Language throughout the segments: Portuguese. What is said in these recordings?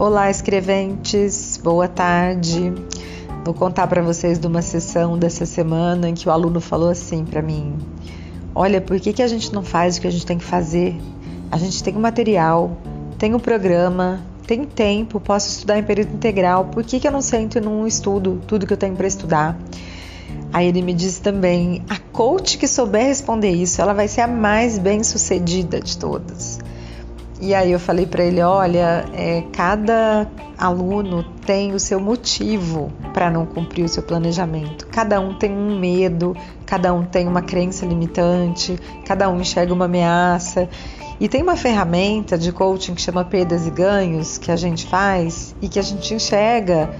Olá, escreventes, boa tarde. Vou contar para vocês de uma sessão dessa semana em que o aluno falou assim para mim: Olha, por que, que a gente não faz o que a gente tem que fazer? A gente tem o material, tem o programa, tem tempo, posso estudar em período integral, por que, que eu não sento e não estudo tudo que eu tenho para estudar? Aí ele me disse também: a coach que souber responder isso, ela vai ser a mais bem sucedida de todas. E aí eu falei para ele, olha, é, cada aluno tem o seu motivo para não cumprir o seu planejamento. Cada um tem um medo, cada um tem uma crença limitante, cada um enxerga uma ameaça. E tem uma ferramenta de coaching que chama perdas e ganhos que a gente faz e que a gente enxerga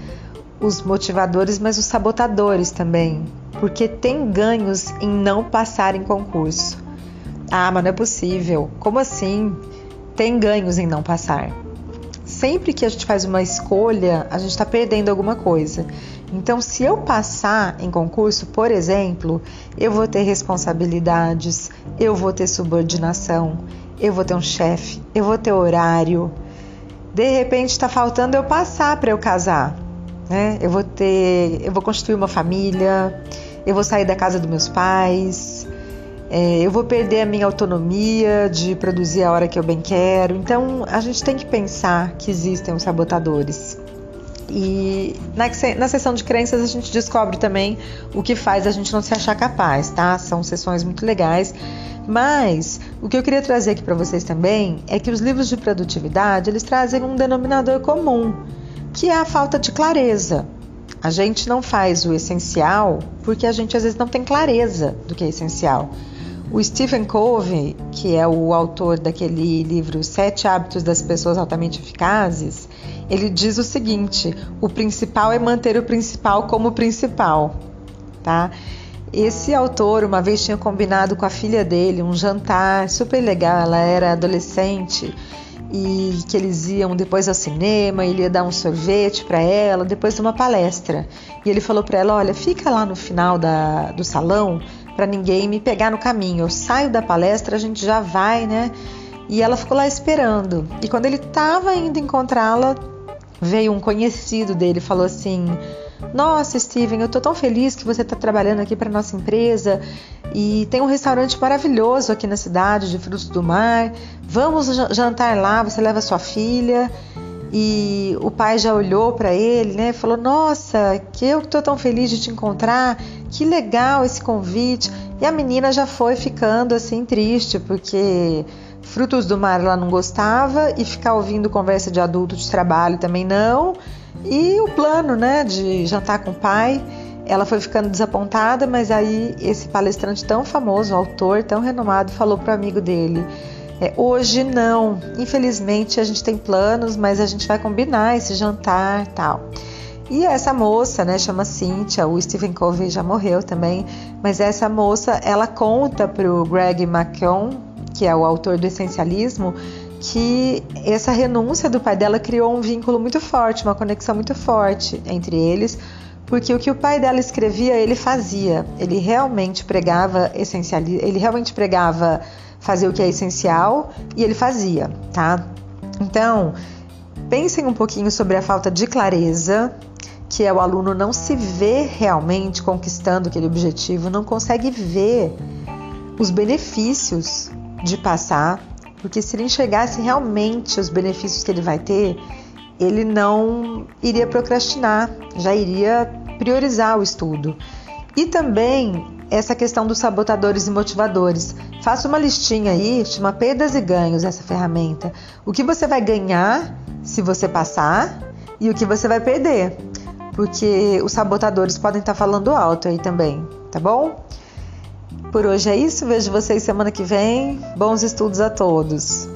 os motivadores, mas os sabotadores também, porque tem ganhos em não passar em concurso. Ah, mas não é possível. Como assim? Tem ganhos em não passar. Sempre que a gente faz uma escolha, a gente está perdendo alguma coisa. Então, se eu passar em concurso, por exemplo, eu vou ter responsabilidades, eu vou ter subordinação, eu vou ter um chefe, eu vou ter horário. De repente, está faltando eu passar para eu casar, né? Eu vou ter, eu vou construir uma família, eu vou sair da casa dos meus pais, é, eu vou perder a minha autonomia de produzir a hora que eu bem quero. Então a gente tem que pensar que existem os sabotadores. E na, na sessão de crenças a gente descobre também o que faz a gente não se achar capaz, tá? São sessões muito legais. Mas o que eu queria trazer aqui para vocês também é que os livros de produtividade eles trazem um denominador comum, que é a falta de clareza. A gente não faz o essencial porque a gente às vezes não tem clareza do que é essencial. O Stephen Covey, que é o autor daquele livro Sete Hábitos das Pessoas Altamente Eficazes, ele diz o seguinte: o principal é manter o principal como principal, tá? Esse autor uma vez tinha combinado com a filha dele um jantar super legal, ela era adolescente e que eles iam depois ao cinema, ele ia dar um sorvete para ela, depois de uma palestra. E ele falou para ela: "Olha, fica lá no final da, do salão para ninguém me pegar no caminho. Eu saio da palestra, a gente já vai, né? E ela ficou lá esperando. E quando ele estava indo encontrá-la, veio um conhecido dele, falou assim: "Nossa, Steven, eu tô tão feliz que você está trabalhando aqui para nossa empresa e tem um restaurante maravilhoso aqui na cidade de frutos do mar. Vamos jantar lá, você leva sua filha." E o pai já olhou para ele, né? Falou: "Nossa, que eu estou tão feliz de te encontrar que legal esse convite. E a menina já foi ficando assim triste, porque frutos do mar ela não gostava e ficar ouvindo conversa de adulto de trabalho também não. E o plano, né, de jantar com o pai, ela foi ficando desapontada, mas aí esse palestrante tão famoso, autor tão renomado, falou para o amigo dele: é, hoje não, infelizmente a gente tem planos, mas a gente vai combinar esse jantar, tal. E essa moça, né, chama Cynthia, o Stephen Covey já morreu também, mas essa moça, ela conta para o Greg McKeown, que é o autor do Essencialismo, que essa renúncia do pai dela criou um vínculo muito forte, uma conexão muito forte entre eles, porque o que o pai dela escrevia, ele fazia. Ele realmente pregava essencialismo, ele realmente pregava fazer o que é essencial e ele fazia, tá? Então, pensem um pouquinho sobre a falta de clareza que é o aluno não se vê realmente conquistando aquele objetivo, não consegue ver os benefícios de passar, porque se ele enxergasse realmente os benefícios que ele vai ter, ele não iria procrastinar, já iria priorizar o estudo. E também essa questão dos sabotadores e motivadores. Faça uma listinha aí, chama perdas e ganhos essa ferramenta. O que você vai ganhar se você passar e o que você vai perder porque os sabotadores podem estar falando alto aí também, tá bom? Por hoje é isso, vejo vocês semana que vem. Bons estudos a todos.